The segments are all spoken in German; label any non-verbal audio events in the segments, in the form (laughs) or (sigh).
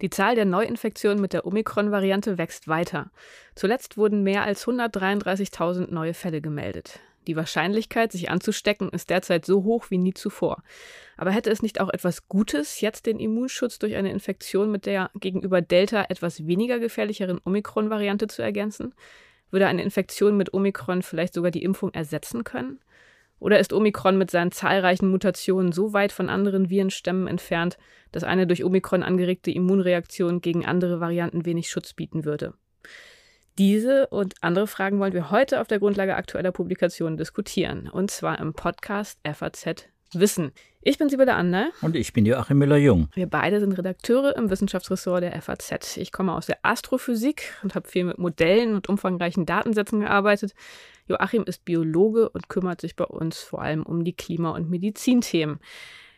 Die Zahl der Neuinfektionen mit der Omikron-Variante wächst weiter. Zuletzt wurden mehr als 133.000 neue Fälle gemeldet. Die Wahrscheinlichkeit, sich anzustecken, ist derzeit so hoch wie nie zuvor. Aber hätte es nicht auch etwas Gutes, jetzt den Immunschutz durch eine Infektion mit der gegenüber Delta etwas weniger gefährlicheren Omikron-Variante zu ergänzen? Würde eine Infektion mit Omikron vielleicht sogar die Impfung ersetzen können? Oder ist Omikron mit seinen zahlreichen Mutationen so weit von anderen Virenstämmen entfernt, dass eine durch Omikron angeregte Immunreaktion gegen andere Varianten wenig Schutz bieten würde? Diese und andere Fragen wollen wir heute auf der Grundlage aktueller Publikationen diskutieren, und zwar im Podcast FAZ Wissen. Ich bin Sibylle Ander. Und ich bin Joachim Müller-Jung. Wir beide sind Redakteure im Wissenschaftsressort der FAZ. Ich komme aus der Astrophysik und habe viel mit Modellen und umfangreichen Datensätzen gearbeitet. Joachim ist Biologe und kümmert sich bei uns vor allem um die Klima- und Medizinthemen.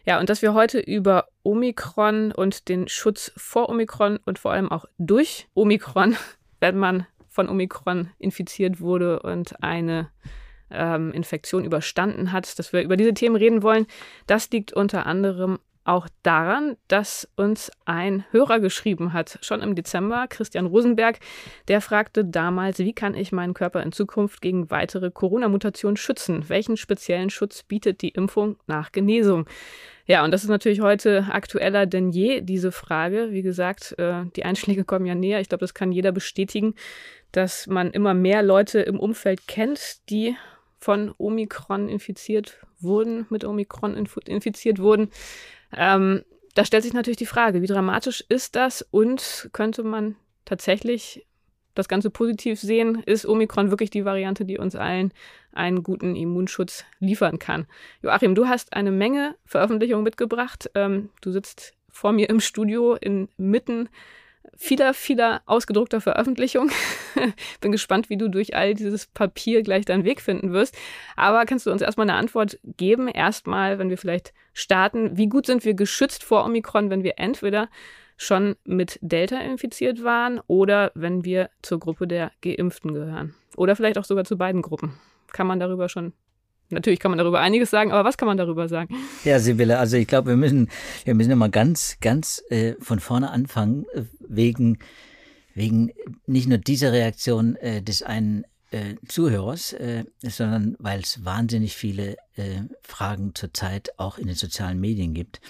Ja, und dass wir heute über Omikron und den Schutz vor Omikron und vor allem auch durch Omikron, (laughs) wenn man von Omikron infiziert wurde und eine ähm, Infektion überstanden hat, dass wir über diese Themen reden wollen. Das liegt unter anderem auch daran, dass uns ein Hörer geschrieben hat, schon im Dezember, Christian Rosenberg, der fragte damals, wie kann ich meinen Körper in Zukunft gegen weitere Corona-Mutationen schützen? Welchen speziellen Schutz bietet die Impfung nach Genesung? Ja, und das ist natürlich heute aktueller denn je, diese Frage. Wie gesagt, äh, die Einschläge kommen ja näher. Ich glaube, das kann jeder bestätigen, dass man immer mehr Leute im Umfeld kennt, die von Omikron infiziert wurden, mit Omikron infiziert wurden. Ähm, da stellt sich natürlich die Frage, wie dramatisch ist das und könnte man tatsächlich das Ganze positiv sehen? Ist Omikron wirklich die Variante, die uns allen einen guten Immunschutz liefern kann? Joachim, du hast eine Menge Veröffentlichungen mitgebracht. Ähm, du sitzt vor mir im Studio inmitten vieler, vieler ausgedruckter Veröffentlichungen. (laughs) Bin gespannt, wie du durch all dieses Papier gleich deinen Weg finden wirst. Aber kannst du uns erstmal eine Antwort geben? Erstmal, wenn wir vielleicht starten, wie gut sind wir geschützt vor Omikron, wenn wir entweder schon mit Delta infiziert waren oder wenn wir zur Gruppe der Geimpften gehören? Oder vielleicht auch sogar zu beiden Gruppen. Kann man darüber schon Natürlich kann man darüber einiges sagen, aber was kann man darüber sagen? Ja, Sibylle, also ich glaube, wir müssen, wir müssen immer ganz, ganz äh, von vorne anfangen, äh, wegen, wegen nicht nur dieser Reaktion äh, des einen äh, Zuhörers, äh, sondern weil es wahnsinnig viele äh, Fragen zurzeit auch in den sozialen Medien gibt,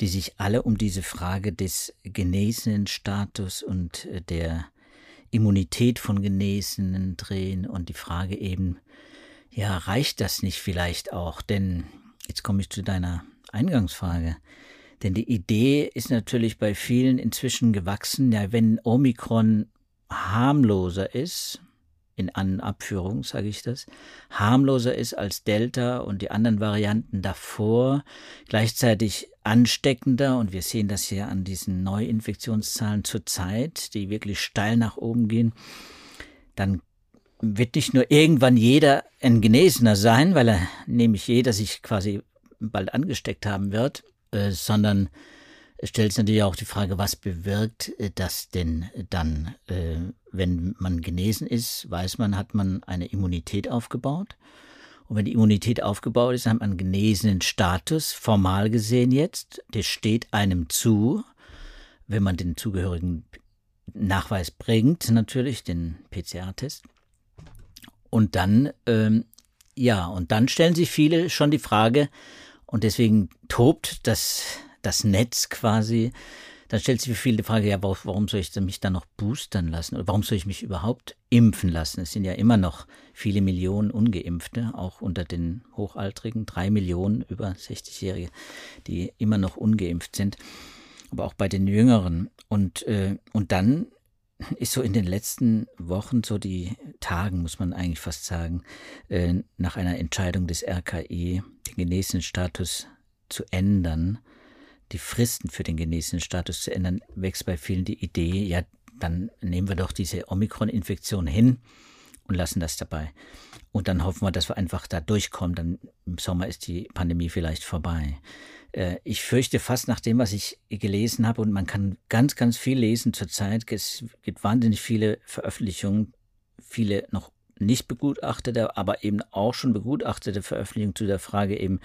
die sich alle um diese Frage des genesenen Status und der Immunität von Genesenen drehen und die Frage eben, ja, reicht das nicht vielleicht auch? Denn jetzt komme ich zu deiner Eingangsfrage. Denn die Idee ist natürlich bei vielen inzwischen gewachsen, ja, wenn Omikron harmloser ist, in anderen Abführungen sage ich das, harmloser ist als Delta und die anderen Varianten davor, gleichzeitig ansteckender, und wir sehen das hier an diesen Neuinfektionszahlen zurzeit, die wirklich steil nach oben gehen, dann wird nicht nur irgendwann jeder ein Genesener sein, weil er nämlich jeder sich quasi bald angesteckt haben wird, äh, sondern es stellt sich natürlich auch die Frage, was bewirkt äh, das denn dann, äh, wenn man genesen ist, weiß man, hat man eine Immunität aufgebaut. Und wenn die Immunität aufgebaut ist, hat man einen genesenen Status, formal gesehen jetzt, der steht einem zu, wenn man den zugehörigen Nachweis bringt, natürlich, den PCR-Test. Und dann, ähm, ja, und dann stellen sich viele schon die Frage, und deswegen tobt das, das Netz quasi, dann stellt sich für viele die Frage, ja, warum soll ich mich dann noch boostern lassen? Oder warum soll ich mich überhaupt impfen lassen? Es sind ja immer noch viele Millionen Ungeimpfte, auch unter den Hochaltrigen, drei Millionen über 60-Jährige, die immer noch ungeimpft sind, aber auch bei den Jüngeren. Und, äh, und dann ist so in den letzten Wochen, so die Tagen, muss man eigentlich fast sagen, äh, nach einer Entscheidung des RKI, den genesenen Status zu ändern, die Fristen für den genesenen Status zu ändern, wächst bei vielen die Idee, ja, dann nehmen wir doch diese Omikron-Infektion hin und lassen das dabei. Und dann hoffen wir, dass wir einfach da durchkommen. Dann im Sommer ist die Pandemie vielleicht vorbei. Äh, ich fürchte fast nach dem, was ich gelesen habe, und man kann ganz, ganz viel lesen zurzeit. Es gibt wahnsinnig viele Veröffentlichungen, viele noch nicht begutachtete, aber eben auch schon begutachtete Veröffentlichung zu der Frage eben,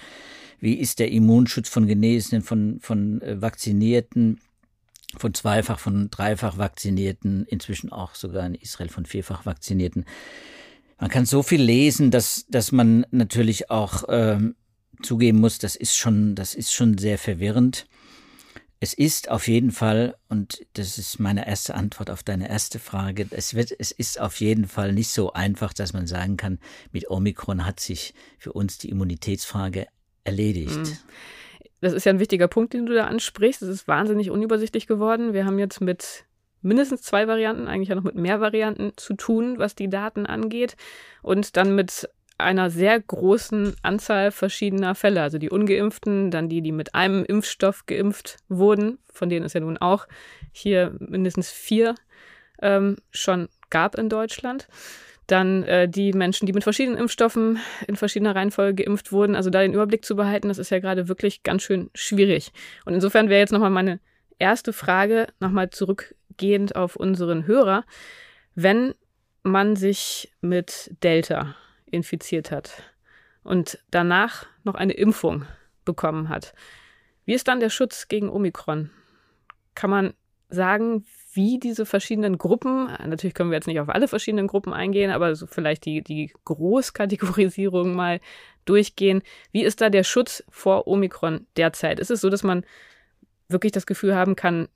wie ist der Immunschutz von Genesenen, von, von äh, Vakzinierten, von zweifach, von dreifach Vakzinierten, inzwischen auch sogar in Israel von vierfach Vakzinierten. Man kann so viel lesen, dass, dass man natürlich auch ähm, zugeben muss, das ist schon, das ist schon sehr verwirrend. Es ist auf jeden Fall, und das ist meine erste Antwort auf deine erste Frage, es, wird, es ist auf jeden Fall nicht so einfach, dass man sagen kann, mit Omikron hat sich für uns die Immunitätsfrage erledigt. Mhm. Das ist ja ein wichtiger Punkt, den du da ansprichst. Es ist wahnsinnig unübersichtlich geworden. Wir haben jetzt mit mindestens zwei Varianten, eigentlich ja noch mit mehr Varianten zu tun, was die Daten angeht. Und dann mit einer sehr großen Anzahl verschiedener Fälle. Also die ungeimpften, dann die, die mit einem Impfstoff geimpft wurden, von denen es ja nun auch hier mindestens vier ähm, schon gab in Deutschland. Dann äh, die Menschen, die mit verschiedenen Impfstoffen in verschiedener Reihenfolge geimpft wurden. Also da den Überblick zu behalten, das ist ja gerade wirklich ganz schön schwierig. Und insofern wäre jetzt nochmal meine erste Frage, nochmal zurückgehend auf unseren Hörer. Wenn man sich mit Delta infiziert hat und danach noch eine Impfung bekommen hat. Wie ist dann der Schutz gegen Omikron? Kann man sagen, wie diese verschiedenen Gruppen, natürlich können wir jetzt nicht auf alle verschiedenen Gruppen eingehen, aber so vielleicht die, die Großkategorisierung mal durchgehen. Wie ist da der Schutz vor Omikron derzeit? Ist es so, dass man wirklich das Gefühl haben kann,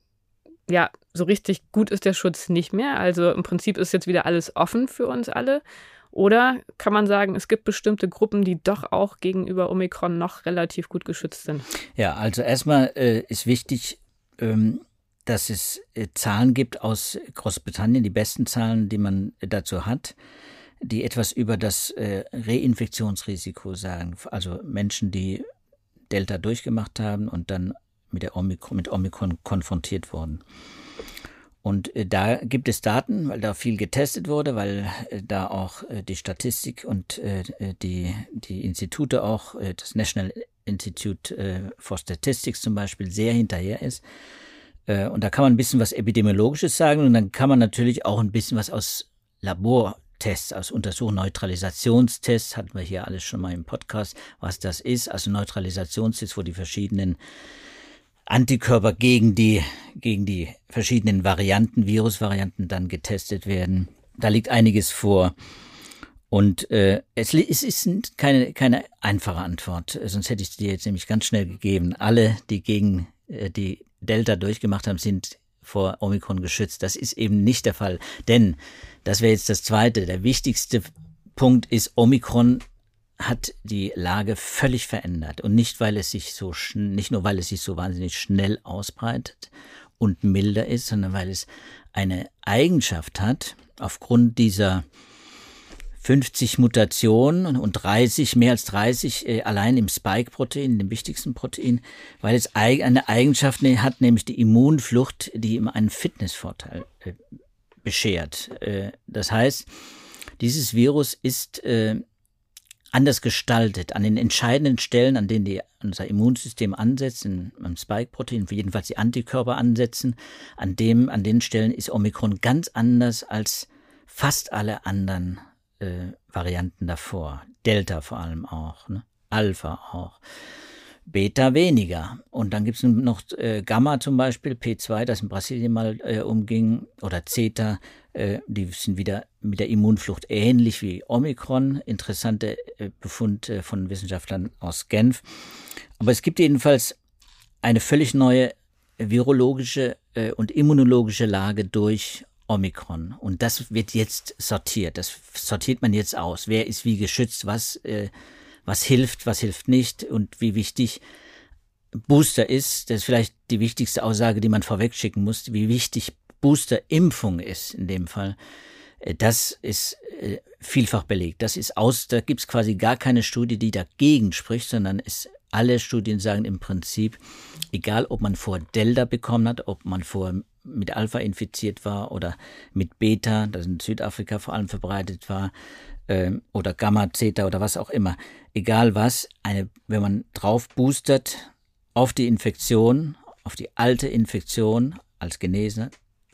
ja, so richtig gut ist der Schutz nicht mehr? Also im Prinzip ist jetzt wieder alles offen für uns alle. Oder kann man sagen, es gibt bestimmte Gruppen, die doch auch gegenüber Omikron noch relativ gut geschützt sind? Ja, also erstmal äh, ist wichtig, ähm, dass es äh, Zahlen gibt aus Großbritannien, die besten Zahlen, die man dazu hat, die etwas über das äh, Reinfektionsrisiko sagen. Also Menschen, die Delta durchgemacht haben und dann mit, der Omikron, mit Omikron konfrontiert wurden. Und äh, da gibt es Daten, weil da viel getestet wurde, weil äh, da auch äh, die Statistik und die, die Institute auch, das National Institute for Statistics zum Beispiel, sehr hinterher ist. Und da kann man ein bisschen was Epidemiologisches sagen und dann kann man natürlich auch ein bisschen was aus Labortests, aus Untersuchungen, Neutralisationstests, hatten wir hier alles schon mal im Podcast, was das ist. Also Neutralisationstests, wo die verschiedenen Antikörper gegen die, gegen die verschiedenen Varianten, Virusvarianten dann getestet werden. Da liegt einiges vor. Und äh, es, es ist keine, keine einfache Antwort, sonst hätte ich dir jetzt nämlich ganz schnell gegeben. Alle, die gegen äh, die Delta durchgemacht haben, sind vor Omikron geschützt. Das ist eben nicht der Fall. Denn, das wäre jetzt das Zweite, der wichtigste Punkt ist, Omikron hat die Lage völlig verändert und nicht weil es sich so nicht nur weil es sich so wahnsinnig schnell ausbreitet und milder ist, sondern weil es eine Eigenschaft hat aufgrund dieser 50 Mutationen und 30, mehr als 30 äh, allein im Spike-Protein, dem wichtigsten Protein, weil es eine Eigenschaft ne, hat, nämlich die Immunflucht, die ihm einen Fitnessvorteil äh, beschert. Äh, das heißt, dieses Virus ist anders gestaltet, an den entscheidenden Stellen, an denen die, unser Immunsystem ansetzt, am Spike-Protein, jedenfalls die Antikörper ansetzen, an dem, an den Stellen ist Omikron ganz anders als fast alle anderen äh, Varianten davor. Delta vor allem auch, ne? Alpha auch. Beta weniger. Und dann gibt es noch äh, Gamma zum Beispiel, P2, das in Brasilien mal äh, umging, oder Zeta, äh, die sind wieder mit der Immunflucht ähnlich wie Omikron. Interessante äh, Befund von Wissenschaftlern aus Genf. Aber es gibt jedenfalls eine völlig neue virologische äh, und immunologische Lage durch Omikron. Und das wird jetzt sortiert. Das sortiert man jetzt aus. Wer ist wie geschützt, was äh, was hilft, was hilft nicht und wie wichtig Booster ist. Das ist vielleicht die wichtigste Aussage, die man vorweg schicken muss, wie wichtig Boosterimpfung ist in dem Fall. Äh, das ist äh, vielfach belegt. Das ist aus, da gibt es quasi gar keine Studie, die dagegen spricht, sondern es alle Studien sagen im Prinzip, egal ob man vor Delta bekommen hat, ob man vor mit Alpha infiziert war oder mit Beta, das in Südafrika vor allem verbreitet war, äh, oder Gamma, Zeta oder was auch immer, egal was, eine, wenn man drauf boostert auf die Infektion, auf die alte Infektion als Genesener,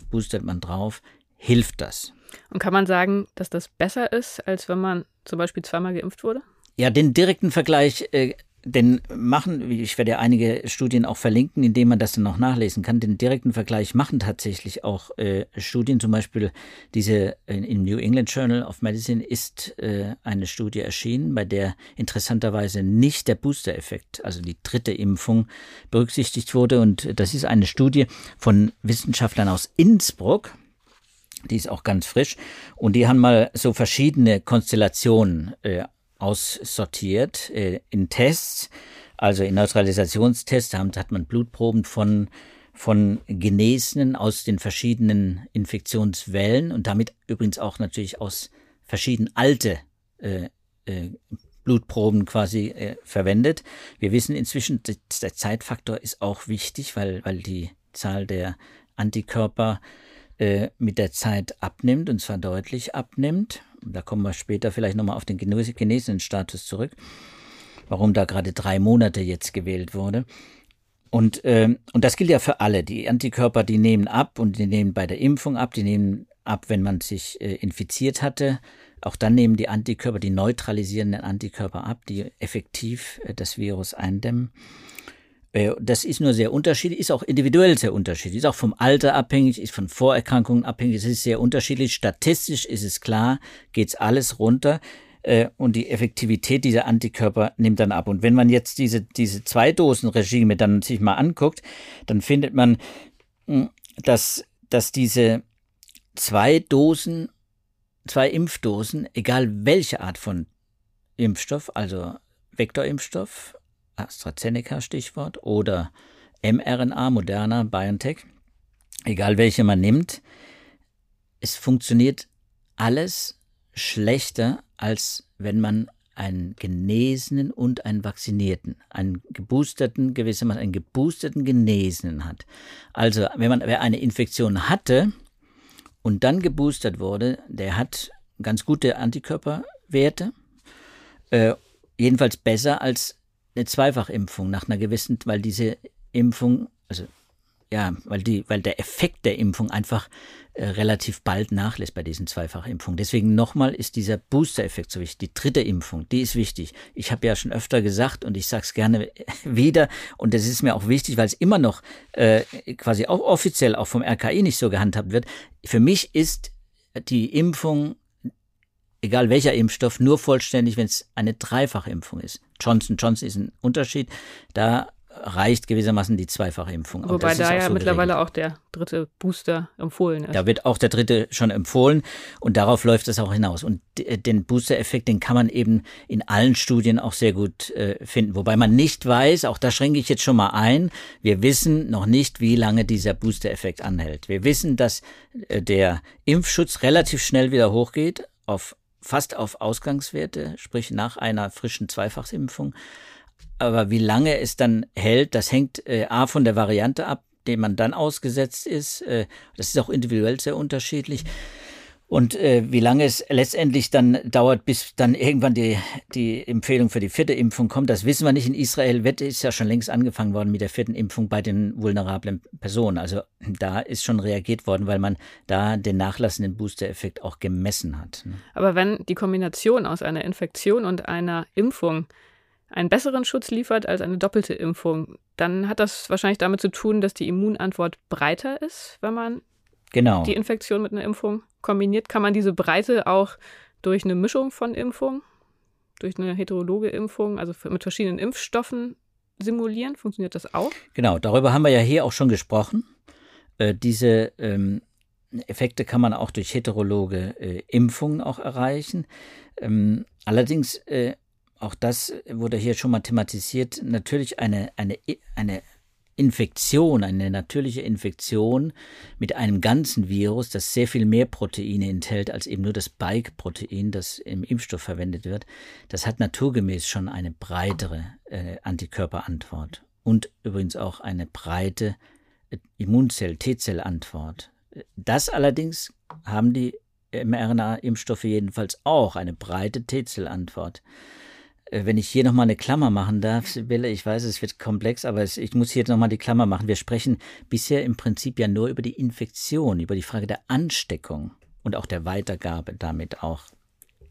boostert man drauf, hilft das. Und kann man sagen, dass das besser ist, als wenn man zum Beispiel zweimal geimpft wurde? Ja, den direkten Vergleich äh, den machen, ich werde ja einige Studien auch verlinken, in denen man das dann noch nachlesen kann. Den direkten Vergleich machen tatsächlich auch äh, Studien, zum Beispiel diese äh, im New England Journal of Medicine ist äh, eine Studie erschienen, bei der interessanterweise nicht der Booster-Effekt, also die dritte Impfung, berücksichtigt wurde. Und das ist eine Studie von Wissenschaftlern aus Innsbruck. Die ist auch ganz frisch. Und die haben mal so verschiedene Konstellationen äh, aussortiert äh, in Tests. Also in Neutralisationstests hat man Blutproben von, von Genesenen aus den verschiedenen Infektionswellen und damit übrigens auch natürlich aus verschiedenen alte äh, äh, Blutproben quasi äh, verwendet. Wir wissen inzwischen, der Zeitfaktor ist auch wichtig, weil, weil die Zahl der Antikörper äh, mit der Zeit abnimmt und zwar deutlich abnimmt da kommen wir später vielleicht nochmal auf den genesenen Status zurück, warum da gerade drei Monate jetzt gewählt wurde. Und, äh, und das gilt ja für alle. Die Antikörper, die nehmen ab und die nehmen bei der Impfung ab, die nehmen ab, wenn man sich äh, infiziert hatte. Auch dann nehmen die Antikörper, die neutralisierenden Antikörper ab, die effektiv äh, das Virus eindämmen. Äh, das ist nur sehr unterschiedlich, ist auch individuell sehr unterschiedlich, ist auch vom Alter abhängig, ist von Vorerkrankungen abhängig, es ist sehr unterschiedlich. Statistisch ist es klar, geht's alles runter äh, und die Effektivität dieser Antikörper nimmt dann ab. Und wenn man jetzt diese, diese Zwei-Dosen-Regime dann sich mal anguckt, dann findet man, hm, dass, dass diese zwei Dosen, zwei Impfdosen, egal welche Art von Impfstoff, also Vektorimpfstoff, AstraZeneca Stichwort, oder mRNA, Moderna, BioNTech, egal welche man nimmt, es funktioniert alles schlechter, als wenn man einen Genesenen und einen Vaccinierten, einen geboosterten, gewissermaßen einen geboosterten Genesenen hat. Also, wenn man wer eine Infektion hatte und dann geboostert wurde, der hat ganz gute Antikörperwerte, äh, jedenfalls besser als eine Zweifachimpfung nach einer gewissen, weil diese Impfung, also ja, weil die, weil der Effekt der Impfung einfach äh, relativ bald nachlässt bei diesen Zweifachimpfungen. Deswegen nochmal ist dieser Booster-Effekt so wichtig. Die dritte Impfung, die ist wichtig. Ich habe ja schon öfter gesagt und ich sage es gerne (laughs) wieder und das ist mir auch wichtig, weil es immer noch äh, quasi auch offiziell auch vom RKI nicht so gehandhabt wird. Für mich ist die Impfung egal welcher Impfstoff, nur vollständig, wenn es eine Dreifachimpfung ist. Johnson Johnson ist ein Unterschied. Da reicht gewissermaßen die Zweifachimpfung. Wobei da ja so mittlerweile geregelt. auch der dritte Booster empfohlen ist. Da wird auch der dritte schon empfohlen und darauf läuft es auch hinaus. Und den Booster-Effekt, den kann man eben in allen Studien auch sehr gut äh, finden. Wobei man nicht weiß, auch da schränke ich jetzt schon mal ein, wir wissen noch nicht, wie lange dieser Booster-Effekt anhält. Wir wissen, dass äh, der Impfschutz relativ schnell wieder hochgeht auf fast auf Ausgangswerte, sprich nach einer frischen Zweifachimpfung. Aber wie lange es dann hält, das hängt äh, A von der Variante ab, dem man dann ausgesetzt ist. Äh, das ist auch individuell sehr unterschiedlich. Und äh, wie lange es letztendlich dann dauert, bis dann irgendwann die, die Empfehlung für die vierte Impfung kommt, das wissen wir nicht. In Israel wird, ist ja schon längst angefangen worden mit der vierten Impfung bei den vulnerablen Personen. Also da ist schon reagiert worden, weil man da den nachlassenden Booster-Effekt auch gemessen hat. Ne? Aber wenn die Kombination aus einer Infektion und einer Impfung einen besseren Schutz liefert als eine doppelte Impfung, dann hat das wahrscheinlich damit zu tun, dass die Immunantwort breiter ist, wenn man genau. die Infektion mit einer Impfung kombiniert. Kann man diese Breite auch durch eine Mischung von Impfungen, durch eine heterologe Impfung, also mit verschiedenen Impfstoffen simulieren? Funktioniert das auch? Genau, darüber haben wir ja hier auch schon gesprochen. Äh, diese ähm, Effekte kann man auch durch heterologe äh, Impfungen auch erreichen. Ähm, allerdings, äh, auch das wurde hier schon mal thematisiert, natürlich eine, eine, eine Infektion, eine natürliche Infektion mit einem ganzen Virus, das sehr viel mehr Proteine enthält als eben nur das Spike-Protein, das im Impfstoff verwendet wird, das hat naturgemäß schon eine breitere äh, Antikörperantwort und übrigens auch eine breite äh, Immunzell-, T-Zell-Antwort. Das allerdings haben die mRNA-Impfstoffe jedenfalls auch eine breite T-Zell-Antwort. Äh, wenn ich hier nochmal eine Klammer machen darf, Sibylle, ich weiß, es wird komplex, aber es, ich muss hier nochmal die Klammer machen. Wir sprechen bisher im Prinzip ja nur über die Infektion, über die Frage der Ansteckung und auch der Weitergabe damit auch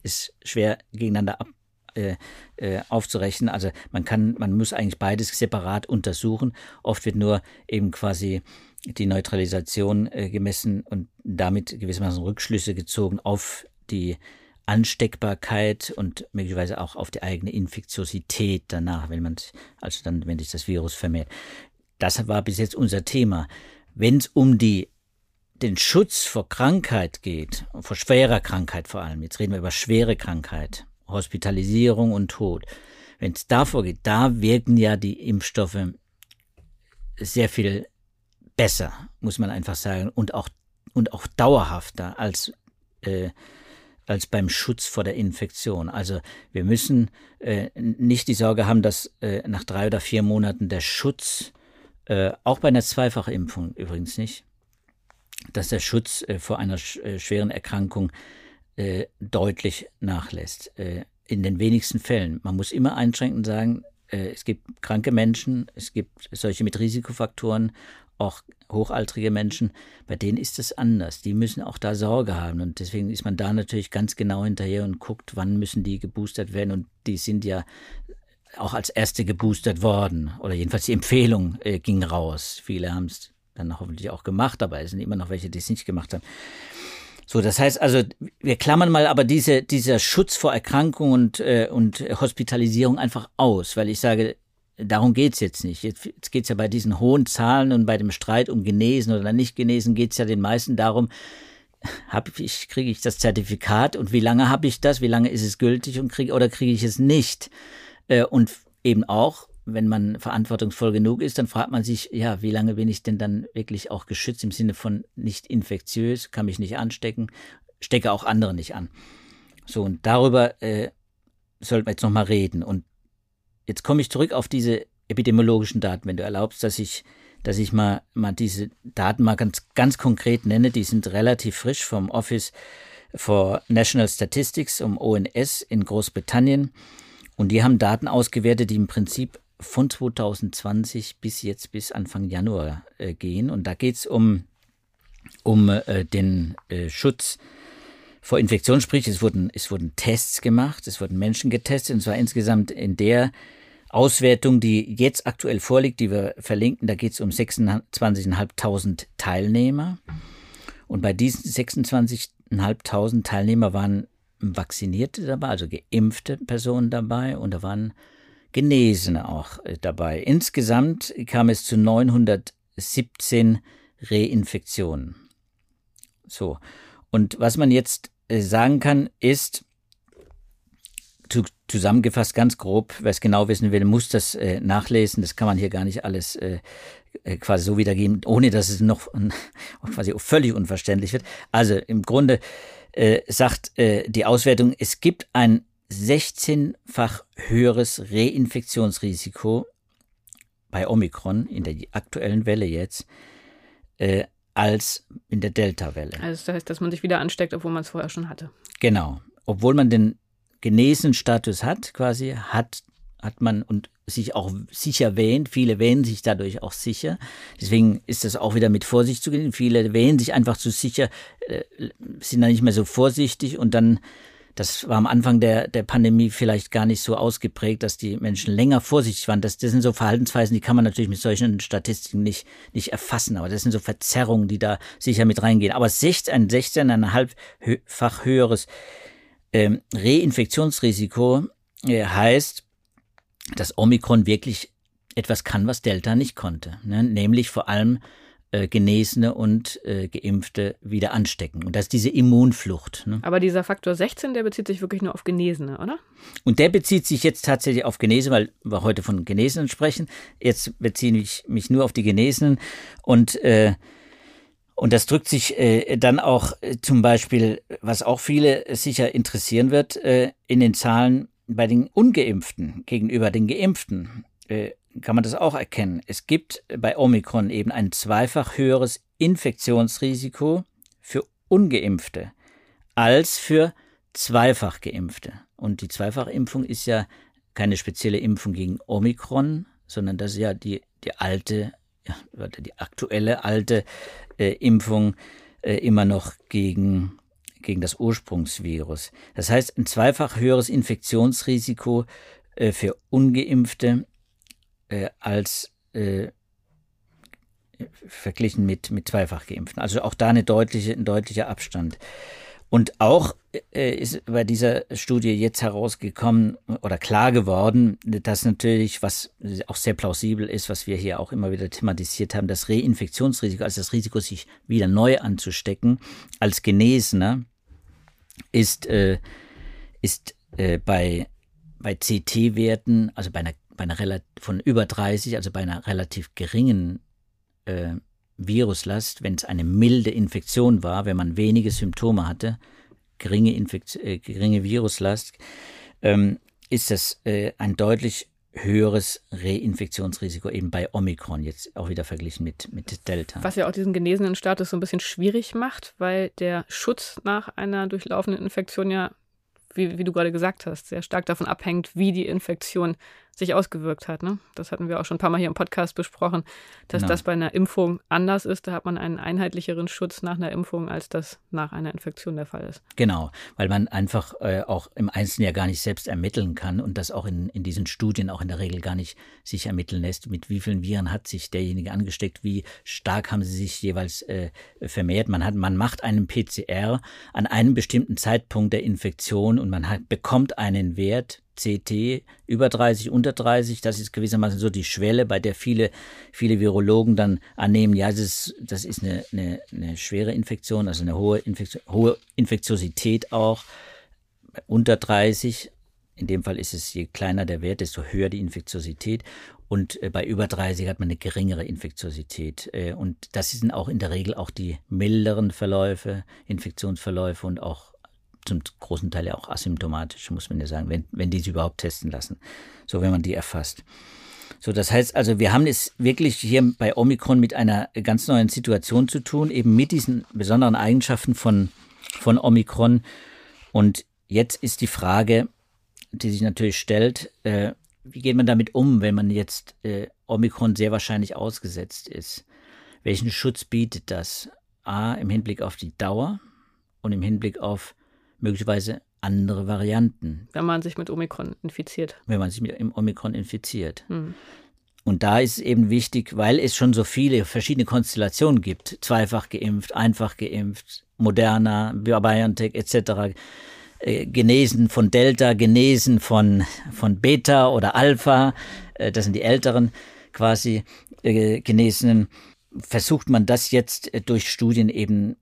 ist schwer gegeneinander ab, äh, äh, aufzurechnen. Also man kann, man muss eigentlich beides separat untersuchen. Oft wird nur eben quasi die Neutralisation äh, gemessen und damit gewissermaßen Rückschlüsse gezogen auf die Ansteckbarkeit und möglicherweise auch auf die eigene Infektiosität danach, wenn man, also dann, wenn sich das Virus vermehrt. Das war bis jetzt unser Thema. Wenn es um die, den Schutz vor Krankheit geht, vor schwerer Krankheit vor allem, jetzt reden wir über schwere Krankheit, Hospitalisierung und Tod. Wenn es davor geht, da wirken ja die Impfstoffe sehr viel besser, muss man einfach sagen, und auch, und auch dauerhafter als, äh, als beim Schutz vor der Infektion. Also wir müssen äh, nicht die Sorge haben, dass äh, nach drei oder vier Monaten der Schutz, äh, auch bei einer Zweifachimpfung übrigens nicht, dass der Schutz äh, vor einer sch äh, schweren Erkrankung äh, deutlich nachlässt. In den wenigsten Fällen. Man muss immer einschränkend sagen, es gibt kranke Menschen, es gibt solche mit Risikofaktoren, auch hochaltrige Menschen, bei denen ist es anders. Die müssen auch da Sorge haben. Und deswegen ist man da natürlich ganz genau hinterher und guckt, wann müssen die geboostert werden. Und die sind ja auch als erste geboostert worden. Oder jedenfalls die Empfehlung äh, ging raus. Viele haben es dann hoffentlich auch gemacht, aber es sind immer noch welche, die es nicht gemacht haben. So, das heißt also, wir klammern mal aber diese, dieser Schutz vor Erkrankung und, äh, und Hospitalisierung einfach aus, weil ich sage, darum geht's jetzt nicht. Jetzt, jetzt geht's ja bei diesen hohen Zahlen und bei dem Streit um genesen oder nicht genesen, geht's ja den meisten darum, hab ich, kriege ich das Zertifikat und wie lange habe ich das, wie lange ist es gültig und kriege oder kriege ich es nicht? Äh, und eben auch, wenn man verantwortungsvoll genug ist, dann fragt man sich, ja, wie lange bin ich denn dann wirklich auch geschützt im Sinne von nicht infektiös, kann mich nicht anstecken, stecke auch andere nicht an. So, und darüber äh, sollten wir jetzt nochmal reden. Und jetzt komme ich zurück auf diese epidemiologischen Daten, wenn du erlaubst, dass ich, dass ich mal, mal diese Daten mal ganz, ganz konkret nenne. Die sind relativ frisch vom Office for National Statistics, um ONS in Großbritannien. Und die haben Daten ausgewertet, die im Prinzip von 2020 bis jetzt bis Anfang Januar äh, gehen. Und da geht es um, um äh, den äh, Schutz vor Infektion, sprich es wurden, es wurden Tests gemacht, es wurden Menschen getestet, und zwar insgesamt in der Auswertung, die jetzt aktuell vorliegt, die wir verlinken, da geht es um 26.500 Teilnehmer. Und bei diesen 26.500 Teilnehmer waren Vaccinierte dabei, also geimpfte Personen dabei und da waren Genesene auch äh, dabei. Insgesamt kam es zu 917 Reinfektionen. So. Und was man jetzt sagen kann, ist, zusammengefasst ganz grob, wer es genau wissen will, muss das äh, nachlesen. Das kann man hier gar nicht alles äh, quasi so wiedergeben, ohne dass es noch (laughs) quasi völlig unverständlich wird. Also im Grunde äh, sagt äh, die Auswertung, es gibt ein 16-fach höheres Reinfektionsrisiko bei Omikron in der aktuellen Welle jetzt äh, als in der Delta-Welle. Also das heißt, dass man sich wieder ansteckt, obwohl man es vorher schon hatte. Genau. Obwohl man den genesenen Status hat, quasi, hat, hat man und sich auch sicher wähnt. Viele wähnen sich dadurch auch sicher. Deswegen ist das auch wieder mit Vorsicht zu gehen. Viele wähnen sich einfach zu sicher, äh, sind dann nicht mehr so vorsichtig und dann das war am Anfang der, der Pandemie vielleicht gar nicht so ausgeprägt, dass die Menschen länger vorsichtig waren. Das, das sind so Verhaltensweisen, die kann man natürlich mit solchen Statistiken nicht, nicht erfassen. Aber das sind so Verzerrungen, die da sicher mit reingehen. Aber 16, ein 16,5-fach höheres ähm, Reinfektionsrisiko äh, heißt, dass Omikron wirklich etwas kann, was Delta nicht konnte. Ne? Nämlich vor allem äh, Genesene und äh, Geimpfte wieder anstecken. Und das ist diese Immunflucht. Ne? Aber dieser Faktor 16, der bezieht sich wirklich nur auf Genesene, oder? Und der bezieht sich jetzt tatsächlich auf Genesene, weil wir heute von Genesenen sprechen. Jetzt beziehe ich mich nur auf die Genesenen und äh, und das drückt sich äh, dann auch äh, zum Beispiel, was auch viele sicher interessieren wird, äh, in den Zahlen bei den Ungeimpften gegenüber den Geimpften. Kann man das auch erkennen. Es gibt bei Omikron eben ein zweifach höheres Infektionsrisiko für ungeimpfte als für zweifach geimpfte. Und die Zweifachimpfung ist ja keine spezielle Impfung gegen Omikron, sondern das ist ja die, die alte, ja, die aktuelle alte äh, Impfung äh, immer noch gegen gegen das Ursprungsvirus. Das heißt, ein zweifach höheres Infektionsrisiko äh, für ungeimpfte äh, als äh, verglichen mit, mit zweifach geimpften. Also auch da eine deutliche, ein deutlicher Abstand. Und auch äh, ist bei dieser Studie jetzt herausgekommen oder klar geworden, dass natürlich, was auch sehr plausibel ist, was wir hier auch immer wieder thematisiert haben, das Reinfektionsrisiko, also das Risiko, sich wieder neu anzustecken als Genesener, ist, äh, ist äh, bei, bei CT-Werten, also bei einer, bei einer von über 30, also bei einer relativ geringen äh, Viruslast, wenn es eine milde Infektion war, wenn man wenige Symptome hatte, geringe, Infekt äh, geringe Viruslast, ähm, ist das äh, ein deutlich höheres Reinfektionsrisiko eben bei Omikron, jetzt auch wieder verglichen mit, mit Delta. Was ja auch diesen genesenen Status so ein bisschen schwierig macht, weil der Schutz nach einer durchlaufenden Infektion ja, wie, wie du gerade gesagt hast, sehr stark davon abhängt, wie die Infektion sich ausgewirkt hat. Ne? Das hatten wir auch schon ein paar Mal hier im Podcast besprochen, dass genau. das bei einer Impfung anders ist. Da hat man einen einheitlicheren Schutz nach einer Impfung, als das nach einer Infektion der Fall ist. Genau, weil man einfach äh, auch im Einzelnen ja gar nicht selbst ermitteln kann und das auch in, in diesen Studien auch in der Regel gar nicht sich ermitteln lässt, mit wie vielen Viren hat sich derjenige angesteckt, wie stark haben sie sich jeweils äh, vermehrt. Man, hat, man macht einen PCR an einem bestimmten Zeitpunkt der Infektion und man hat, bekommt einen Wert, CT über 30, unter 30. Das ist gewissermaßen so die Schwelle, bei der viele, viele Virologen dann annehmen, ja, das ist, das ist eine, eine, eine schwere Infektion, also eine hohe, Infektion, hohe Infektiosität auch. Unter 30, in dem Fall ist es, je kleiner der Wert, desto höher die Infektiosität. Und äh, bei über 30 hat man eine geringere Infektiosität. Äh, und das sind auch in der Regel auch die milderen Verläufe, Infektionsverläufe und auch zum großen Teil ja auch asymptomatisch, muss man ja sagen, wenn, wenn die sie überhaupt testen lassen. So, wenn man die erfasst. So, das heißt also, wir haben es wirklich hier bei Omikron mit einer ganz neuen Situation zu tun, eben mit diesen besonderen Eigenschaften von, von Omikron. Und jetzt ist die Frage, die sich natürlich stellt, äh, wie geht man damit um, wenn man jetzt äh, Omikron sehr wahrscheinlich ausgesetzt ist? Welchen Schutz bietet das? A, im Hinblick auf die Dauer und im Hinblick auf möglicherweise andere Varianten. Wenn man sich mit Omikron infiziert. Wenn man sich mit Omikron infiziert. Hm. Und da ist es eben wichtig, weil es schon so viele verschiedene Konstellationen gibt, zweifach geimpft, einfach geimpft, Moderna, BioNTech etc., äh, genesen von Delta, genesen von, von Beta oder Alpha, äh, das sind die älteren quasi äh, Genesenen, versucht man das jetzt durch Studien eben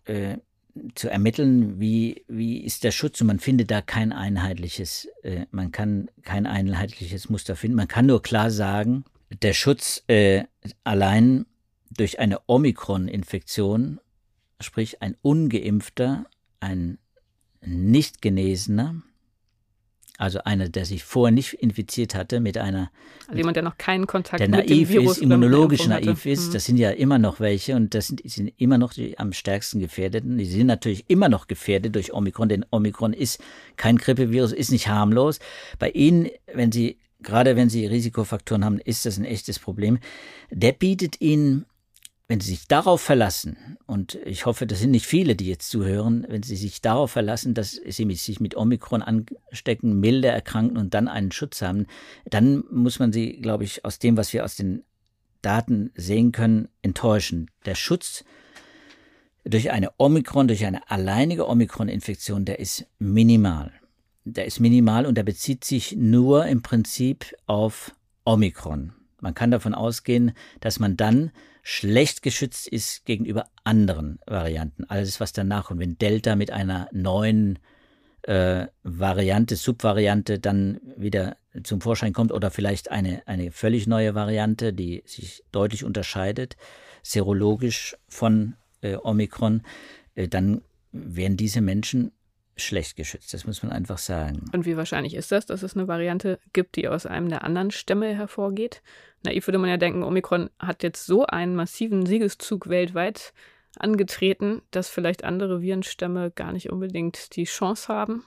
zu ermitteln, wie, wie ist der Schutz und man findet da kein einheitliches, äh, man kann kein einheitliches Muster finden. Man kann nur klar sagen, der Schutz äh, allein durch eine Omikron-Infektion, sprich ein ungeimpfter, ein nicht genesener, also einer, der sich vorher nicht infiziert hatte mit einer. Also jemand, der noch keinen Kontakt der mit naiv dem Virus ist, immunologisch naiv ist. Mhm. Das sind ja immer noch welche und das sind, sind immer noch die am stärksten gefährdeten. Die sind natürlich immer noch gefährdet durch Omikron, denn Omikron ist kein Grippevirus, ist nicht harmlos. Bei ihnen, wenn sie gerade wenn sie Risikofaktoren haben, ist das ein echtes Problem. Der bietet ihnen wenn Sie sich darauf verlassen, und ich hoffe, das sind nicht viele, die jetzt zuhören, wenn Sie sich darauf verlassen, dass Sie sich mit Omikron anstecken, milde erkranken und dann einen Schutz haben, dann muss man Sie, glaube ich, aus dem, was wir aus den Daten sehen können, enttäuschen. Der Schutz durch eine Omikron, durch eine alleinige Omikron-Infektion, der ist minimal. Der ist minimal und der bezieht sich nur im Prinzip auf Omikron. Man kann davon ausgehen, dass man dann schlecht geschützt ist gegenüber anderen Varianten. Alles, was danach kommt. Wenn Delta mit einer neuen äh, Variante, Subvariante dann wieder zum Vorschein kommt oder vielleicht eine, eine völlig neue Variante, die sich deutlich unterscheidet, serologisch von äh, Omikron, äh, dann werden diese Menschen schlecht geschützt. Das muss man einfach sagen. Und wie wahrscheinlich ist das, dass es eine Variante gibt, die aus einem der anderen Stämme hervorgeht? Naiv würde man ja denken, Omikron hat jetzt so einen massiven Siegeszug weltweit angetreten, dass vielleicht andere Virenstämme gar nicht unbedingt die Chance haben,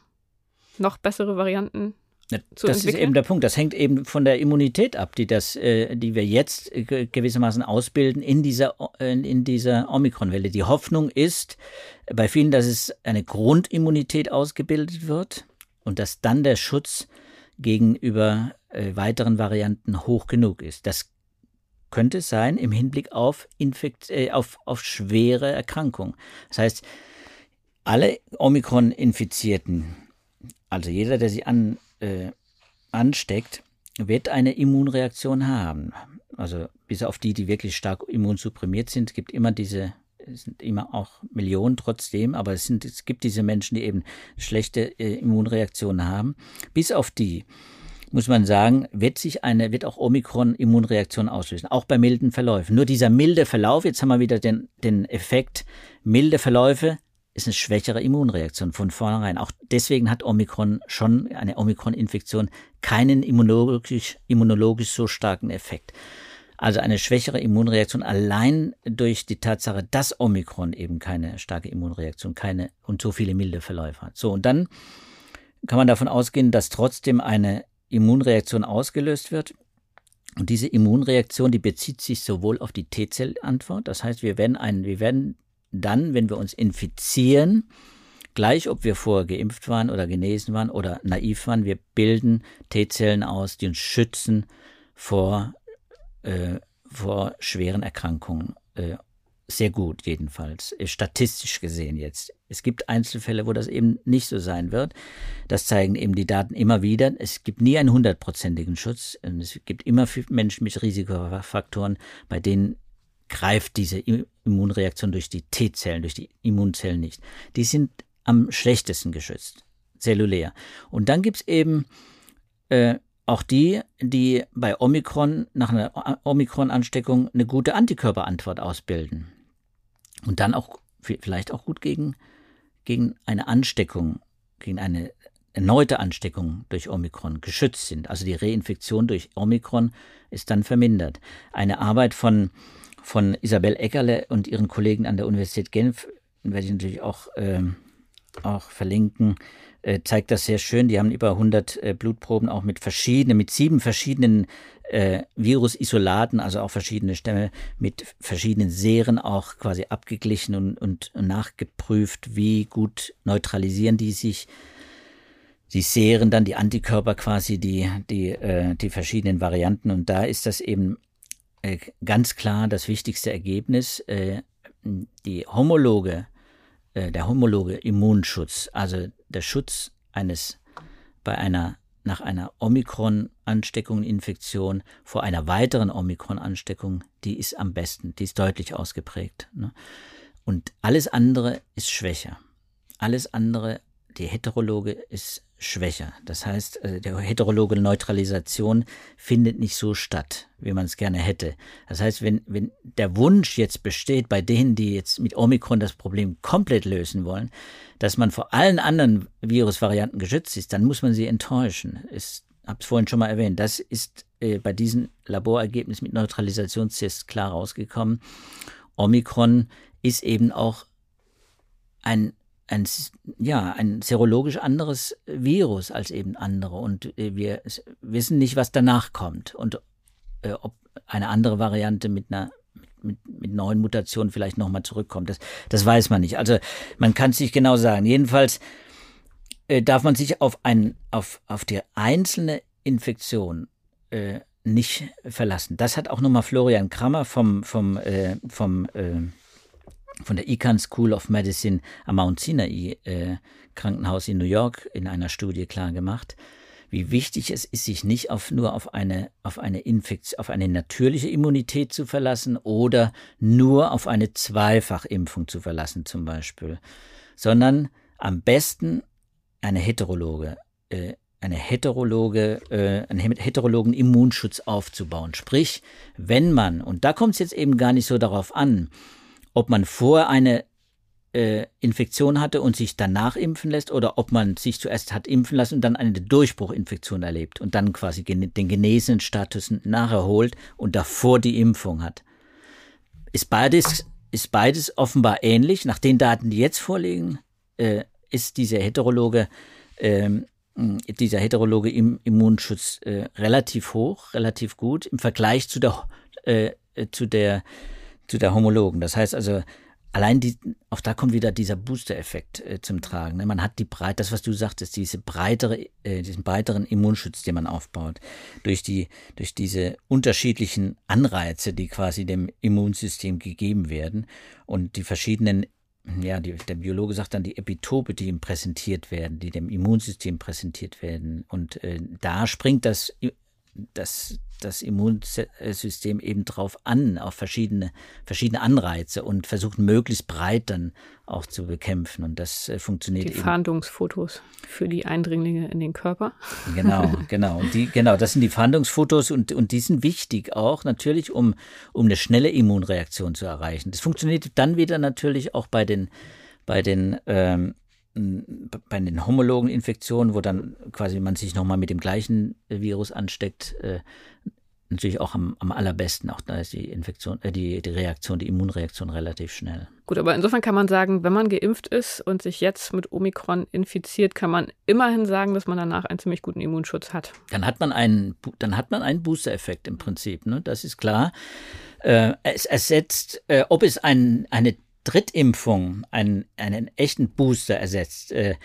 noch bessere Varianten das ist eben der Punkt. Das hängt eben von der Immunität ab, die, das, äh, die wir jetzt gewissermaßen ausbilden in dieser, in dieser Omikron-Welle. Die Hoffnung ist bei vielen, dass es eine Grundimmunität ausgebildet wird und dass dann der Schutz gegenüber äh, weiteren Varianten hoch genug ist. Das könnte sein im Hinblick auf, Infekt, äh, auf, auf schwere Erkrankungen. Das heißt, alle Omikron-Infizierten, also jeder, der sie an, äh, ansteckt, wird eine Immunreaktion haben. Also bis auf die, die wirklich stark immunsupprimiert sind, gibt immer diese es sind immer auch Millionen trotzdem, aber es, sind, es gibt diese Menschen, die eben schlechte äh, Immunreaktionen haben. Bis auf die muss man sagen, wird sich eine, wird auch Omikron Immunreaktion auslösen, auch bei milden Verläufen. Nur dieser milde Verlauf, jetzt haben wir wieder den, den Effekt, milde Verläufe ist eine schwächere Immunreaktion von vornherein. Auch deswegen hat Omikron schon, eine Omikron-Infektion, keinen immunologisch, immunologisch so starken Effekt. Also eine schwächere Immunreaktion allein durch die Tatsache, dass Omikron eben keine starke Immunreaktion, keine und so viele milde Verläufe hat. So, und dann kann man davon ausgehen, dass trotzdem eine Immunreaktion ausgelöst wird. Und diese Immunreaktion, die bezieht sich sowohl auf die T-Zellantwort, das heißt, wir werden, einen, wir werden dann, wenn wir uns infizieren, gleich ob wir vorher geimpft waren oder genesen waren oder naiv waren, wir bilden T-Zellen aus, die uns schützen vor, äh, vor schweren Erkrankungen äh, sehr gut jedenfalls, äh, statistisch gesehen jetzt. Es gibt Einzelfälle, wo das eben nicht so sein wird. Das zeigen eben die Daten immer wieder. Es gibt nie einen hundertprozentigen Schutz. Es gibt immer Menschen mit Risikofaktoren, bei denen greift diese Immunreaktion durch die T-Zellen, durch die Immunzellen nicht. Die sind am schlechtesten geschützt, zellulär. Und dann gibt es eben äh, auch die, die bei Omikron nach einer Omikron-Ansteckung eine gute Antikörperantwort ausbilden und dann auch vielleicht auch gut gegen, gegen eine Ansteckung, gegen eine erneute Ansteckung durch Omikron geschützt sind. Also die Reinfektion durch Omikron ist dann vermindert. Eine Arbeit von, von Isabel Eckerle und ihren Kollegen an der Universität Genf, werde ich natürlich auch, äh, auch verlinken, äh, zeigt das sehr schön. Die haben über 100 äh, Blutproben auch mit verschiedenen, mit sieben verschiedenen äh, Virusisolaten, also auch verschiedene Stämme mit verschiedenen Serien auch quasi abgeglichen und, und, nachgeprüft, wie gut neutralisieren die sich. Die Serien dann die Antikörper quasi, die, die, äh, die verschiedenen Varianten. Und da ist das eben äh, ganz klar das wichtigste Ergebnis. Äh, die homologe, äh, der homologe Immunschutz, also der Schutz eines bei einer nach einer Omikron-Ansteckung, Infektion vor einer weiteren Omikron-Ansteckung, die ist am besten, die ist deutlich ausgeprägt. Ne? Und alles andere ist schwächer. Alles andere, die Heterologe ist schwächer. Das heißt, äh, der heterologe Neutralisation findet nicht so statt, wie man es gerne hätte. Das heißt, wenn, wenn der Wunsch jetzt besteht bei denen, die jetzt mit Omikron das Problem komplett lösen wollen, dass man vor allen anderen Virusvarianten geschützt ist, dann muss man sie enttäuschen. Ich habe es vorhin schon mal erwähnt. Das ist äh, bei diesen Laborergebnissen mit Neutralisationstests klar rausgekommen. Omikron ist eben auch ein ein, ja, ein serologisch anderes Virus als eben andere. Und äh, wir wissen nicht, was danach kommt. Und äh, ob eine andere Variante mit einer mit, mit neuen Mutationen vielleicht nochmal zurückkommt. Das, das weiß man nicht. Also man kann es nicht genau sagen. Jedenfalls äh, darf man sich auf, ein, auf, auf die einzelne Infektion äh, nicht verlassen. Das hat auch nochmal Florian Krammer vom, vom, äh, vom äh, von der Icahn School of Medicine am Mount Sinai äh, Krankenhaus in New York in einer Studie klar gemacht, wie wichtig es ist, sich nicht auf, nur auf eine, auf eine Infektion, auf eine natürliche Immunität zu verlassen oder nur auf eine Zweifachimpfung zu verlassen zum Beispiel, sondern am besten eine heterologe, äh, eine heterologe, äh, einen heterologen Immunschutz aufzubauen. Sprich, wenn man, und da kommt es jetzt eben gar nicht so darauf an, ob man vor eine äh, Infektion hatte und sich danach impfen lässt oder ob man sich zuerst hat impfen lassen und dann eine Durchbruchinfektion erlebt und dann quasi den genesenen Status nacherholt und davor die Impfung hat. Ist beides, ist beides offenbar ähnlich. Nach den Daten, die jetzt vorliegen, äh, ist diese heterologe äh, dieser heterologe Immunschutz äh, relativ hoch, relativ gut im Vergleich zu der, äh, zu der, zu der homologen. Das heißt also, allein die, auch da kommt wieder dieser Booster-Effekt äh, zum Tragen. Ne? Man hat die Breite, das, was du sagtest, diese breitere, äh, diesen breiteren Immunschutz, den man aufbaut, durch die, durch diese unterschiedlichen Anreize, die quasi dem Immunsystem gegeben werden und die verschiedenen ja, die, der Biologe sagt dann die Epitope, die ihm präsentiert werden, die dem Immunsystem präsentiert werden. Und äh, da springt das das, das Immunsystem eben drauf an, auf verschiedene, verschiedene Anreize und versucht möglichst breit dann auch zu bekämpfen. Und das äh, funktioniert die eben. Die Fahndungsfotos für die Eindringlinge in den Körper. Genau, (laughs) genau. Und die, genau, das sind die Fahndungsfotos und, und die sind wichtig auch natürlich, um, um eine schnelle Immunreaktion zu erreichen. Das funktioniert dann wieder natürlich auch bei den, bei den ähm, bei den homologen Infektionen, wo dann quasi man sich nochmal mit dem gleichen Virus ansteckt, äh, natürlich auch am, am allerbesten. Auch da ist die Infektion, äh, die, die Reaktion, die Immunreaktion relativ schnell. Gut, aber insofern kann man sagen, wenn man geimpft ist und sich jetzt mit Omikron infiziert, kann man immerhin sagen, dass man danach einen ziemlich guten Immunschutz hat. Dann hat man einen, dann hat man einen Booster-Effekt im Prinzip. Ne? Das ist klar. Äh, es ersetzt, äh, ob es ein, eine Drittimpfung einen, einen echten Booster ersetzt. Äh,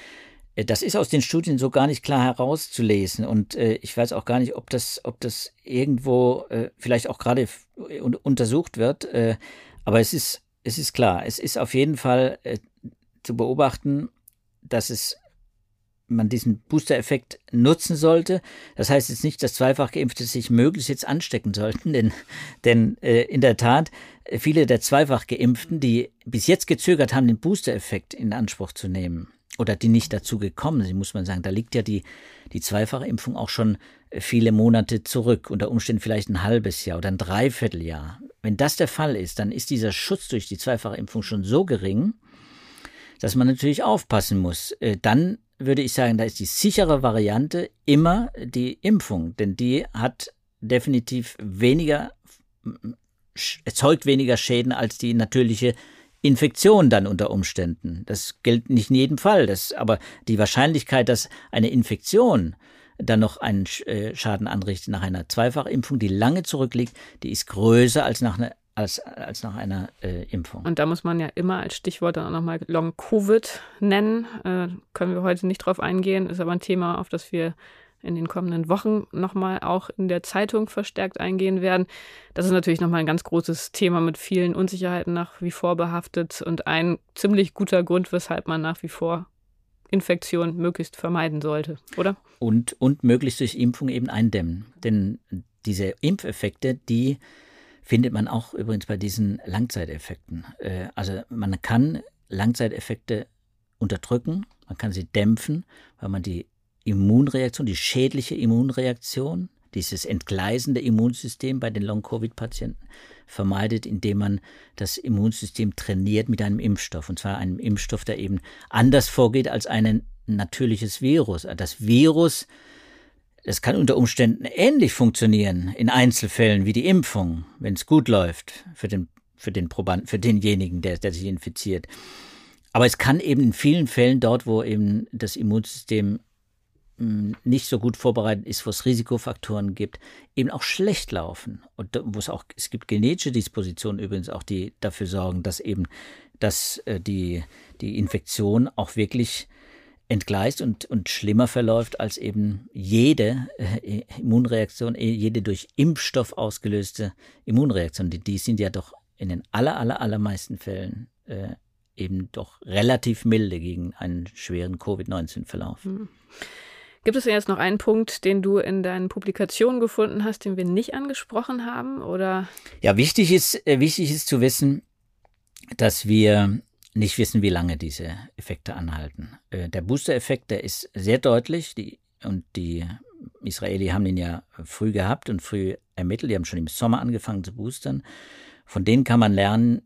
das ist aus den Studien so gar nicht klar herauszulesen. Und äh, ich weiß auch gar nicht, ob das, ob das irgendwo äh, vielleicht auch gerade untersucht wird. aber es ist, es ist klar, es ist auf jeden Fall zu beobachten, dass es man diesen Booster-Effekt nutzen sollte. Das heißt jetzt nicht, dass zweifach Geimpfte sich möglichst jetzt anstecken sollten, (laughs) denn, denn äh, in der Tat, viele der zweifach Geimpften, die bis jetzt gezögert haben, den Booster-Effekt in Anspruch zu nehmen oder die nicht dazu gekommen sind, muss man sagen, da liegt ja die, die Zweifachimpfung auch schon viele Monate zurück, unter Umständen vielleicht ein halbes Jahr oder ein Dreivierteljahr. Wenn das der Fall ist, dann ist dieser Schutz durch die Zweifachimpfung schon so gering, dass man natürlich aufpassen muss. Äh, dann würde ich sagen, da ist die sichere Variante immer die Impfung, denn die hat definitiv weniger, erzeugt weniger Schäden als die natürliche Infektion dann unter Umständen. Das gilt nicht in jedem Fall, das, aber die Wahrscheinlichkeit, dass eine Infektion dann noch einen äh, Schaden anrichtet nach einer Zweifachimpfung, die lange zurückliegt, die ist größer als nach einer als, als nach einer äh, Impfung. Und da muss man ja immer als Stichwort dann auch nochmal Long-Covid nennen. Äh, können wir heute nicht drauf eingehen, ist aber ein Thema, auf das wir in den kommenden Wochen nochmal auch in der Zeitung verstärkt eingehen werden. Das ist natürlich nochmal ein ganz großes Thema mit vielen Unsicherheiten nach wie vor behaftet und ein ziemlich guter Grund, weshalb man nach wie vor Infektion möglichst vermeiden sollte, oder? Und, und möglichst durch Impfung eben eindämmen. Denn diese Impfeffekte, die findet man auch übrigens bei diesen Langzeiteffekten. Äh, also man kann Langzeiteffekte unterdrücken, man kann sie dämpfen, weil man die Immunreaktion, die schädliche Immunreaktion, dieses entgleisende Immunsystem bei den Long-Covid-Patienten vermeidet, indem man das Immunsystem trainiert mit einem Impfstoff. Und zwar einem Impfstoff, der eben anders vorgeht als ein natürliches Virus. Das Virus es kann unter Umständen ähnlich funktionieren in Einzelfällen wie die Impfung, wenn es gut läuft für den, für den Probanden, für denjenigen, der, der sich infiziert. Aber es kann eben in vielen Fällen dort, wo eben das Immunsystem nicht so gut vorbereitet ist, wo es Risikofaktoren gibt, eben auch schlecht laufen. Und wo es auch, es gibt genetische Dispositionen übrigens auch, die dafür sorgen, dass eben, dass äh, die, die Infektion auch wirklich entgleist und, und schlimmer verläuft als eben jede äh, Immunreaktion, eh, jede durch Impfstoff ausgelöste Immunreaktion. Die, die sind ja doch in den aller, aller, allermeisten Fällen äh, eben doch relativ milde gegen einen schweren Covid-19-Verlauf. Mhm. Gibt es denn jetzt noch einen Punkt, den du in deinen Publikationen gefunden hast, den wir nicht angesprochen haben? Oder? Ja, wichtig ist, äh, wichtig ist zu wissen, dass wir nicht wissen, wie lange diese Effekte anhalten. Äh, der Booster-Effekt, der ist sehr deutlich die, und die Israeli haben ihn ja früh gehabt und früh ermittelt. Die haben schon im Sommer angefangen zu boostern. Von denen kann man lernen,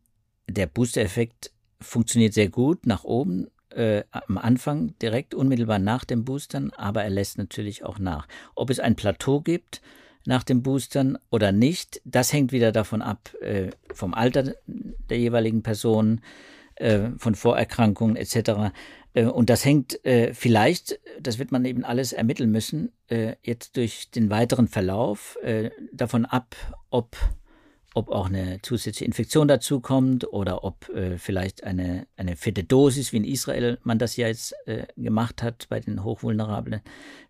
der Booster-Effekt funktioniert sehr gut nach oben, äh, am Anfang direkt unmittelbar nach dem Boostern, aber er lässt natürlich auch nach. Ob es ein Plateau gibt nach dem Boostern oder nicht, das hängt wieder davon ab, äh, vom Alter der jeweiligen Personen, äh, von Vorerkrankungen etc. Äh, und das hängt äh, vielleicht, das wird man eben alles ermitteln müssen, äh, jetzt durch den weiteren Verlauf davon ab, ob, ob auch eine zusätzliche Infektion dazukommt oder ob äh, vielleicht eine, eine fette Dosis, wie in Israel man das ja jetzt äh, gemacht hat bei den Hochvulnerablen,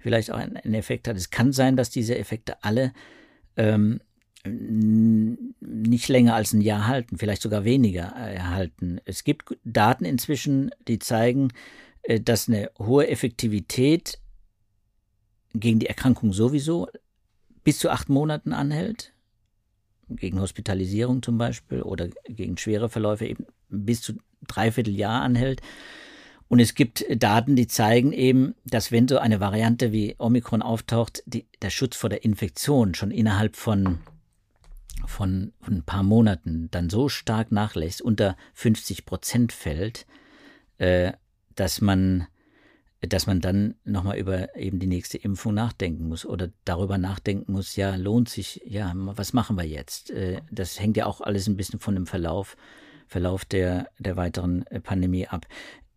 vielleicht auch einen, einen Effekt hat. Es kann sein, dass diese Effekte alle ähm, nicht länger als ein Jahr halten, vielleicht sogar weniger erhalten. Es gibt Daten inzwischen, die zeigen, äh, dass eine hohe Effektivität gegen die Erkrankung sowieso bis zu acht Monaten anhält, gegen Hospitalisierung zum Beispiel oder gegen schwere Verläufe eben bis zu dreiviertel Jahr anhält. Und es gibt Daten, die zeigen eben, dass wenn so eine Variante wie Omikron auftaucht, die, der Schutz vor der Infektion schon innerhalb von von, von ein paar Monaten dann so stark nachlässt, unter 50 Prozent fällt, äh, dass man dass man dann nochmal über eben die nächste Impfung nachdenken muss oder darüber nachdenken muss, ja, lohnt sich, ja, was machen wir jetzt? Äh, das hängt ja auch alles ein bisschen von dem Verlauf, Verlauf der, der weiteren äh, Pandemie ab.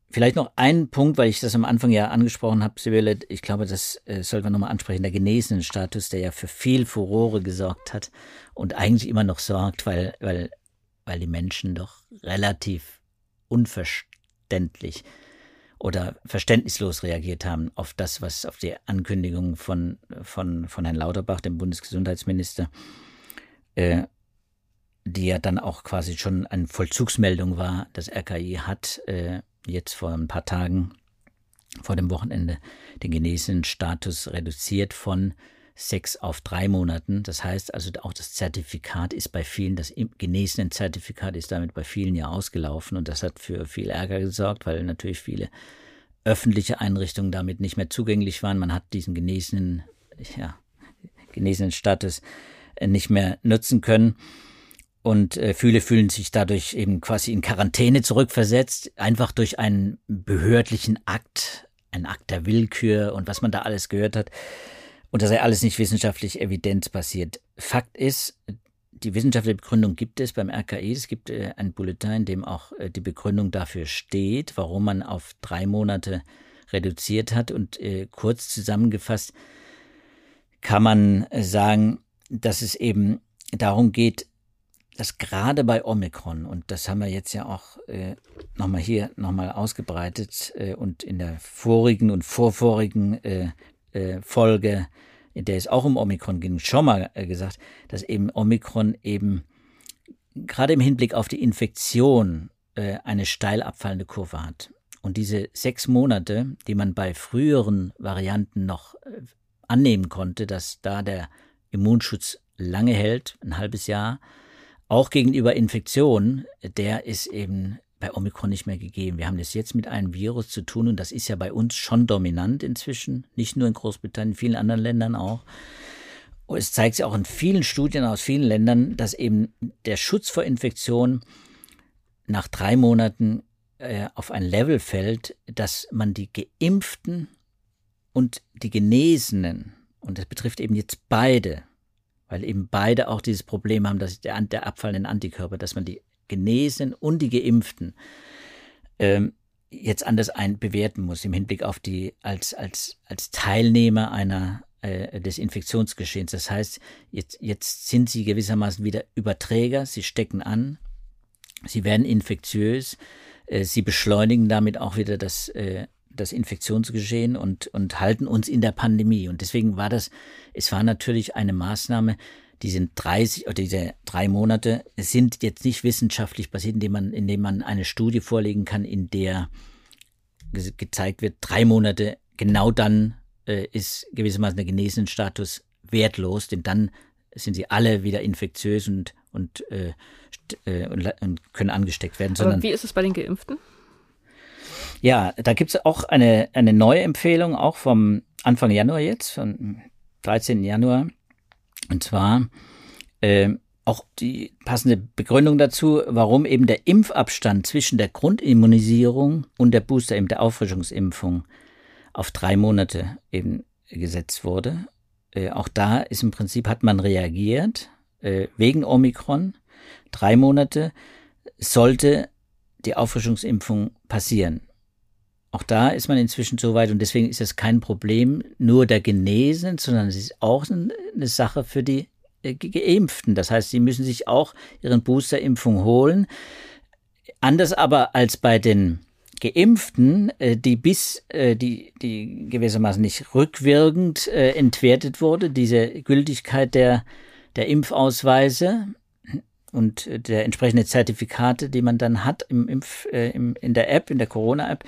Vielleicht noch ein Punkt, weil ich das am Anfang ja angesprochen habe, Sibylle, ich glaube, das äh, sollten wir nochmal ansprechen, der genesenen Status, der ja für viel Furore gesorgt hat und eigentlich immer noch sorgt, weil, weil, weil die Menschen doch relativ unverständlich oder verständnislos reagiert haben auf das, was auf die Ankündigung von, von, von Herrn Lauterbach, dem Bundesgesundheitsminister, äh, die ja dann auch quasi schon eine Vollzugsmeldung war, das RKI hat äh, jetzt vor ein paar Tagen, vor dem Wochenende, den genesenen Status reduziert von sechs auf drei Monaten. Das heißt also auch das Zertifikat ist bei vielen, das genesenen Zertifikat ist damit bei vielen ja ausgelaufen und das hat für viel Ärger gesorgt, weil natürlich viele öffentliche Einrichtungen damit nicht mehr zugänglich waren. Man hat diesen genesenen, ja, genesenen Status nicht mehr nutzen können. Und äh, viele fühlen sich dadurch eben quasi in Quarantäne zurückversetzt, einfach durch einen behördlichen Akt, einen Akt der Willkür und was man da alles gehört hat. Und das sei alles nicht wissenschaftlich evidenzbasiert. Fakt ist, die wissenschaftliche Begründung gibt es beim RKI. Es gibt äh, ein Bulletin, in dem auch äh, die Begründung dafür steht, warum man auf drei Monate reduziert hat. Und äh, kurz zusammengefasst kann man sagen, dass es eben darum geht, dass gerade bei Omikron, und das haben wir jetzt ja auch äh, nochmal hier nochmal ausgebreitet äh, und in der vorigen und vorvorigen äh, äh, Folge, der es auch um Omikron ging, schon mal äh, gesagt, dass eben Omikron eben gerade im Hinblick auf die Infektion äh, eine steil abfallende Kurve hat. Und diese sechs Monate, die man bei früheren Varianten noch äh, annehmen konnte, dass da der Immunschutz lange hält, ein halbes Jahr, auch gegenüber Infektionen, der ist eben bei Omikron nicht mehr gegeben. Wir haben es jetzt mit einem Virus zu tun und das ist ja bei uns schon dominant inzwischen, nicht nur in Großbritannien, in vielen anderen Ländern auch. Und es zeigt sich auch in vielen Studien aus vielen Ländern, dass eben der Schutz vor Infektion nach drei Monaten äh, auf ein Level fällt, dass man die Geimpften und die Genesenen, und das betrifft eben jetzt beide, weil eben beide auch dieses Problem haben, dass der, der abfallenden Antikörper, dass man die Genesenen und die Geimpften ähm, jetzt anders ein bewerten muss im Hinblick auf die als als als Teilnehmer einer äh, des Infektionsgeschehens. Das heißt, jetzt jetzt sind sie gewissermaßen wieder Überträger, sie stecken an, sie werden infektiös, äh, sie beschleunigen damit auch wieder das äh, das Infektionsgeschehen und, und halten uns in der Pandemie. Und deswegen war das, es war natürlich eine Maßnahme, die sind 30 oder diese drei Monate sind jetzt nicht wissenschaftlich basiert, indem man, indem man eine Studie vorlegen kann, in der ge gezeigt wird, drei Monate, genau dann äh, ist gewissermaßen der genesenen Status wertlos, denn dann sind sie alle wieder infektiös und, und, äh, äh und, und können angesteckt werden. Aber wie ist es bei den Geimpften? Ja, da gibt es auch eine, eine neue Empfehlung, auch vom Anfang Januar jetzt, vom 13. Januar. Und zwar äh, auch die passende Begründung dazu, warum eben der Impfabstand zwischen der Grundimmunisierung und der Booster, eben der Auffrischungsimpfung, auf drei Monate eben gesetzt wurde. Äh, auch da ist im Prinzip, hat man reagiert äh, wegen Omikron. Drei Monate sollte die Auffrischungsimpfung passieren. Auch da ist man inzwischen so weit und deswegen ist es kein Problem nur der Genesenen, sondern es ist auch eine Sache für die äh, Geimpften. Das heißt, sie müssen sich auch ihren Boosterimpfung holen. Anders aber als bei den Geimpften, äh, die bis, äh, die, die gewissermaßen nicht rückwirkend entwertet wurde, diese Gültigkeit der, der Impfausweise und der entsprechenden Zertifikate, die man dann hat im Impf, im, in der App, in der Corona-App,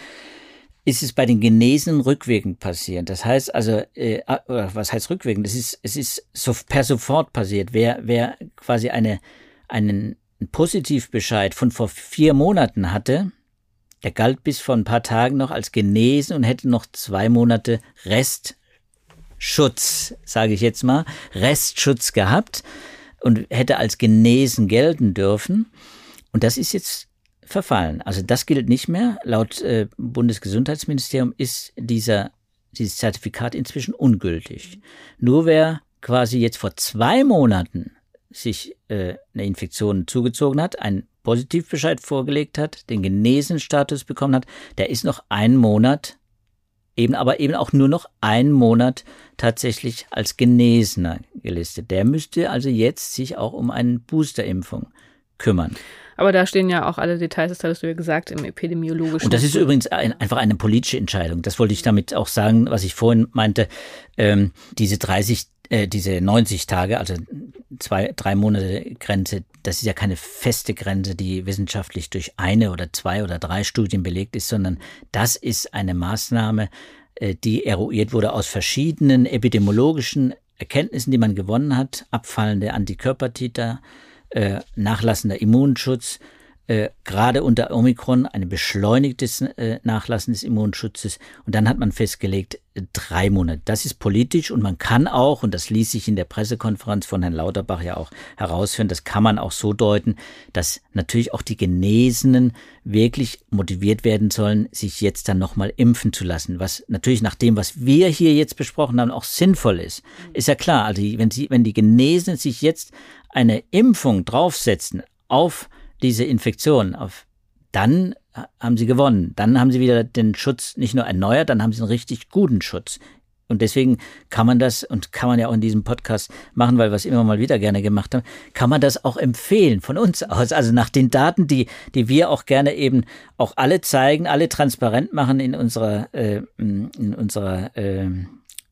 ist es bei den Genesenen rückwirkend passiert. Das heißt also, äh, was heißt rückwirkend? Es ist, es ist so per sofort passiert. Wer, wer quasi eine, einen Positivbescheid von vor vier Monaten hatte, der galt bis vor ein paar Tagen noch als genesen und hätte noch zwei Monate Restschutz, sage ich jetzt mal, Restschutz gehabt und hätte als genesen gelten dürfen. Und das ist jetzt verfallen. Also das gilt nicht mehr. Laut äh, Bundesgesundheitsministerium ist dieser, dieses Zertifikat inzwischen ungültig. Nur wer quasi jetzt vor zwei Monaten sich äh, eine Infektion zugezogen hat, einen Positivbescheid vorgelegt hat, den Genesenstatus bekommen hat, der ist noch einen Monat, eben aber eben auch nur noch einen Monat tatsächlich als Genesener gelistet. Der müsste also jetzt sich auch um eine Boosterimpfung kümmern. Aber da stehen ja auch alle Details, das hattest du ja gesagt, im epidemiologischen. Und das ist übrigens ein, einfach eine politische Entscheidung. Das wollte ich damit auch sagen, was ich vorhin meinte. Ähm, diese 30, äh, diese 90 Tage, also zwei, drei Monate Grenze, das ist ja keine feste Grenze, die wissenschaftlich durch eine oder zwei oder drei Studien belegt ist, sondern das ist eine Maßnahme, äh, die eruiert wurde aus verschiedenen epidemiologischen Erkenntnissen, die man gewonnen hat, abfallende Antikörpertiter, äh, nachlassender Immunschutz, äh, gerade unter Omikron ein beschleunigtes äh, Nachlassen des Immunschutzes. Und dann hat man festgelegt, äh, drei Monate. Das ist politisch und man kann auch, und das ließ sich in der Pressekonferenz von Herrn Lauterbach ja auch herausführen, das kann man auch so deuten, dass natürlich auch die Genesenen wirklich motiviert werden sollen, sich jetzt dann nochmal impfen zu lassen. Was natürlich nach dem, was wir hier jetzt besprochen haben, auch sinnvoll ist. Ist ja klar, also wenn, sie, wenn die Genesenen sich jetzt eine Impfung draufsetzen auf diese Infektion, auf, dann haben sie gewonnen. Dann haben sie wieder den Schutz nicht nur erneuert, dann haben sie einen richtig guten Schutz. Und deswegen kann man das, und kann man ja auch in diesem Podcast machen, weil wir es immer mal wieder gerne gemacht haben, kann man das auch empfehlen von uns aus. Also nach den Daten, die, die wir auch gerne eben auch alle zeigen, alle transparent machen in unserer, äh, in unserer, äh,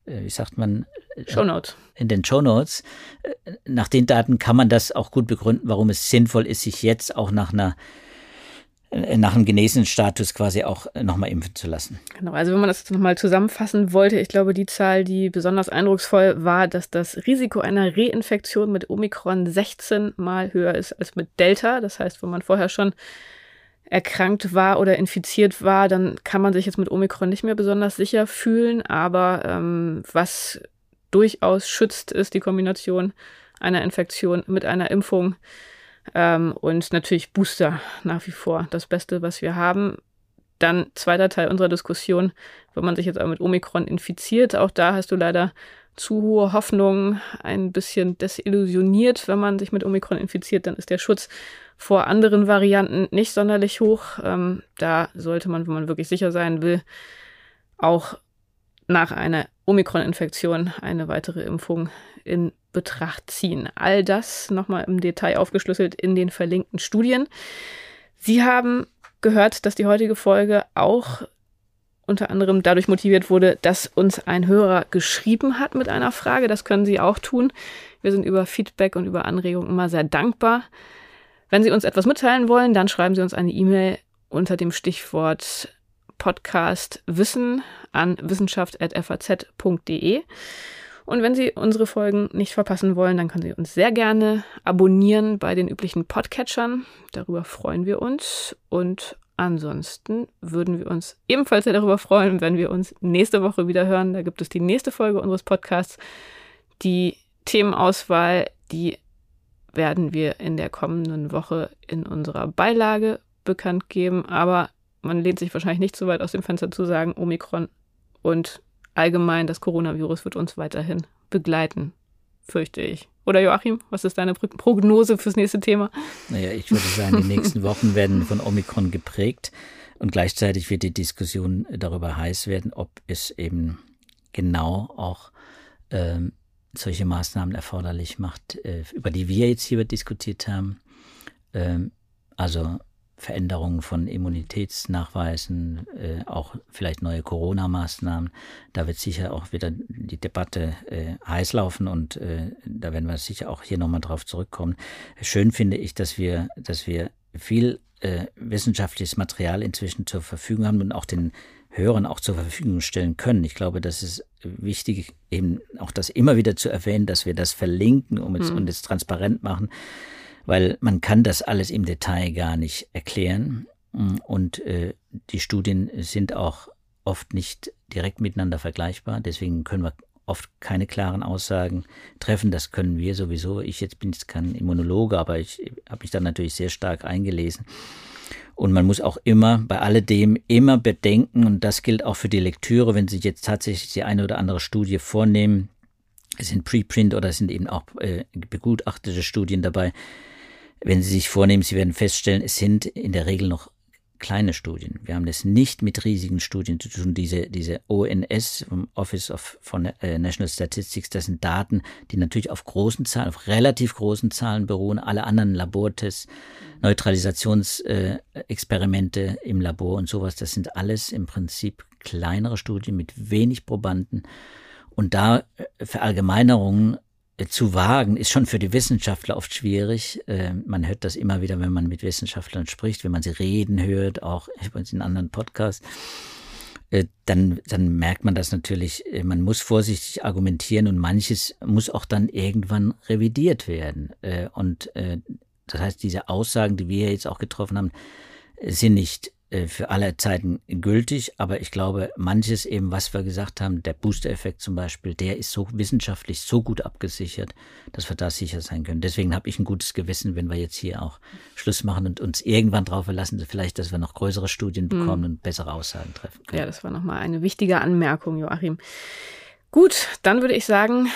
wie sagt man, Shownotes. In den Shownotes. Nach den Daten kann man das auch gut begründen, warum es sinnvoll ist, sich jetzt auch nach einer nach einem genesenen Status quasi auch nochmal impfen zu lassen. Genau, also wenn man das jetzt nochmal zusammenfassen wollte, ich glaube, die Zahl, die besonders eindrucksvoll war, dass das Risiko einer Reinfektion mit Omikron 16 mal höher ist als mit Delta. Das heißt, wenn man vorher schon erkrankt war oder infiziert war, dann kann man sich jetzt mit Omikron nicht mehr besonders sicher fühlen. Aber ähm, was durchaus schützt, ist die Kombination einer Infektion mit einer Impfung. Ähm, und natürlich Booster nach wie vor das Beste, was wir haben. Dann zweiter Teil unserer Diskussion, wenn man sich jetzt aber mit Omikron infiziert, auch da hast du leider zu hohe Hoffnungen, ein bisschen desillusioniert. Wenn man sich mit Omikron infiziert, dann ist der Schutz vor anderen Varianten nicht sonderlich hoch. Ähm, da sollte man, wenn man wirklich sicher sein will, auch nach einer Omikron-Infektion eine weitere Impfung in Betracht ziehen. All das nochmal im Detail aufgeschlüsselt in den verlinkten Studien. Sie haben gehört, dass die heutige Folge auch unter anderem dadurch motiviert wurde, dass uns ein Hörer geschrieben hat mit einer Frage. Das können Sie auch tun. Wir sind über Feedback und über Anregungen immer sehr dankbar. Wenn Sie uns etwas mitteilen wollen, dann schreiben Sie uns eine E-Mail unter dem Stichwort Podcast Wissen an wissenschaft.faz.de. Und wenn Sie unsere Folgen nicht verpassen wollen, dann können Sie uns sehr gerne abonnieren bei den üblichen Podcatchern. Darüber freuen wir uns. Und ansonsten würden wir uns ebenfalls sehr darüber freuen, wenn wir uns nächste Woche wieder hören. Da gibt es die nächste Folge unseres Podcasts. Die Themenauswahl, die werden wir in der kommenden Woche in unserer Beilage bekannt geben. Aber man lehnt sich wahrscheinlich nicht so weit aus dem Fenster zu sagen, Omikron und allgemein das Coronavirus wird uns weiterhin begleiten, fürchte ich. Oder Joachim, was ist deine Prognose fürs nächste Thema? Naja, ich würde sagen, die nächsten Wochen werden von Omikron geprägt. Und gleichzeitig wird die Diskussion darüber heiß werden, ob es eben genau auch ähm, solche Maßnahmen erforderlich macht, äh, über die wir jetzt hier diskutiert haben. Ähm, also Veränderungen von Immunitätsnachweisen, äh, auch vielleicht neue Corona-Maßnahmen. Da wird sicher auch wieder die Debatte äh, heiß laufen und da werden wir sicher auch hier nochmal drauf zurückkommen. Schön finde ich, dass wir, dass wir viel wissenschaftliches Material inzwischen zur Verfügung haben und auch den Hörern auch zur Verfügung stellen können. Ich glaube, das ist wichtig, eben auch das immer wieder zu erwähnen, dass wir das verlinken um es, mhm. und es transparent machen weil man kann das alles im Detail gar nicht erklären. Und äh, die Studien sind auch oft nicht direkt miteinander vergleichbar. Deswegen können wir oft keine klaren Aussagen treffen. Das können wir sowieso. Ich jetzt bin jetzt kein Immunologe, aber ich habe mich da natürlich sehr stark eingelesen. Und man muss auch immer bei alledem immer bedenken, und das gilt auch für die Lektüre, wenn Sie jetzt tatsächlich die eine oder andere Studie vornehmen, es sind Preprint oder es sind eben auch äh, begutachtete Studien dabei, wenn Sie sich vornehmen, Sie werden feststellen, es sind in der Regel noch kleine Studien. Wir haben das nicht mit riesigen Studien zu tun. Diese, diese ONS, Office of von äh, National Statistics, das sind Daten, die natürlich auf großen Zahlen, auf relativ großen Zahlen beruhen. Alle anderen Labortests, Neutralisationsexperimente äh, im Labor und sowas, das sind alles im Prinzip kleinere Studien mit wenig Probanden. Und da äh, Verallgemeinerungen zu wagen, ist schon für die Wissenschaftler oft schwierig. Äh, man hört das immer wieder, wenn man mit Wissenschaftlern spricht, wenn man sie reden hört, auch (laughs) in anderen Podcasts. Äh, dann, dann merkt man das natürlich, äh, man muss vorsichtig argumentieren und manches muss auch dann irgendwann revidiert werden. Und das heißt, diese Aussagen, die wir jetzt auch getroffen haben, sind nicht äh, für alle Zeiten gültig, aber ich glaube, manches eben, was wir gesagt haben, der Booster-Effekt zum Beispiel, der ist so wissenschaftlich so gut abgesichert, dass wir da sicher sein können. Deswegen habe ich ein gutes Gewissen, wenn wir jetzt hier auch Schluss machen und uns irgendwann darauf verlassen, vielleicht, dass wir noch größere Studien mhm. bekommen mhm. und bessere Aussagen treffen können. Ja, das war nochmal eine wichtige Anmerkung, Joachim. Gut, dann würde ich sagen,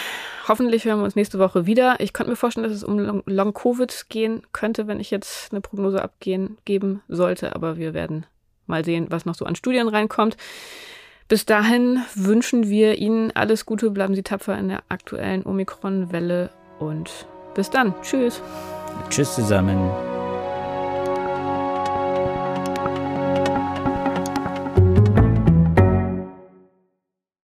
hoffentlich hören wir uns nächste Woche wieder. Ich könnte mir vorstellen, dass es um Long-Covid gehen könnte, wenn ich jetzt eine Prognose abgeben geben sollte, aber wir werden mal sehen, was noch so an Studien reinkommt. Bis dahin wünschen wir Ihnen alles Gute, bleiben Sie tapfer in der aktuellen Omikron-Welle und bis dann. Tschüss. Tschüss zusammen.